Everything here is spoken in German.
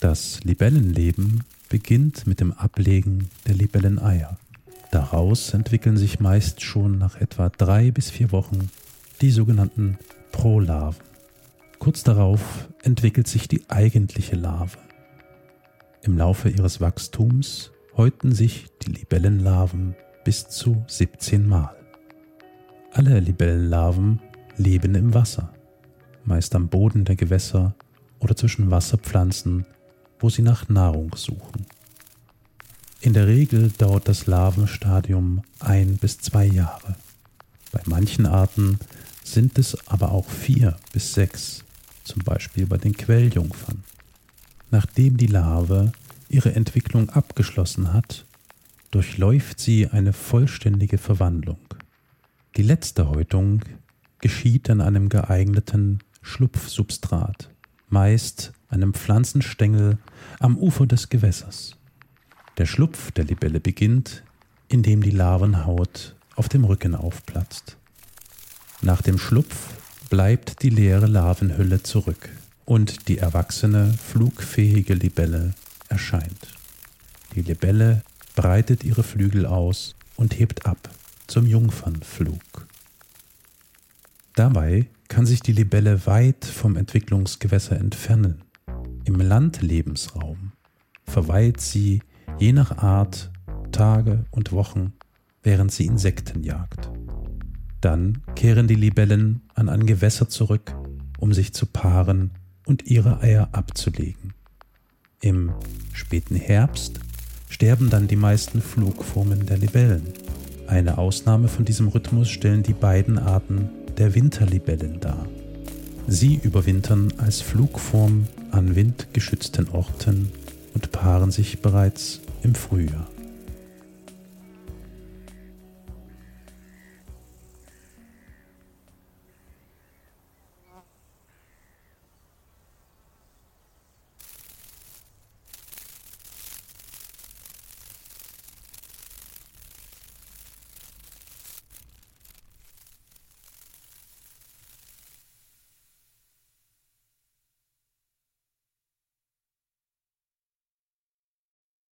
Das Libellenleben beginnt mit dem Ablegen der Libelleneier. Daraus entwickeln sich meist schon nach etwa drei bis vier Wochen die sogenannten Prolarven. Kurz darauf entwickelt sich die eigentliche Larve. Im Laufe ihres Wachstums häuten sich die Libellenlarven bis zu 17 Mal. Alle Libellenlarven leben im Wasser, meist am Boden der Gewässer oder zwischen Wasserpflanzen, wo sie nach Nahrung suchen. In der Regel dauert das Larvenstadium ein bis zwei Jahre. Bei manchen Arten sind es aber auch vier bis sechs, zum Beispiel bei den Quelljungfern. Nachdem die Larve ihre Entwicklung abgeschlossen hat, durchläuft sie eine vollständige Verwandlung. Die letzte Häutung geschieht an einem geeigneten Schlupfsubstrat, meist einem Pflanzenstängel am Ufer des Gewässers. Der Schlupf der Libelle beginnt, indem die Larvenhaut auf dem Rücken aufplatzt. Nach dem Schlupf bleibt die leere Larvenhülle zurück und die erwachsene, flugfähige Libelle erscheint. Die Libelle breitet ihre Flügel aus und hebt ab zum Jungfernflug. Dabei kann sich die Libelle weit vom Entwicklungsgewässer entfernen. Im Landlebensraum verweilt sie je nach Art Tage und Wochen, während sie Insekten jagt. Dann kehren die Libellen an ein Gewässer zurück, um sich zu paaren und ihre Eier abzulegen. Im späten Herbst sterben dann die meisten Flugformen der Libellen. Eine Ausnahme von diesem Rhythmus stellen die beiden Arten der Winterlibellen dar. Sie überwintern als Flugform an windgeschützten Orten und paaren sich bereits im Frühjahr.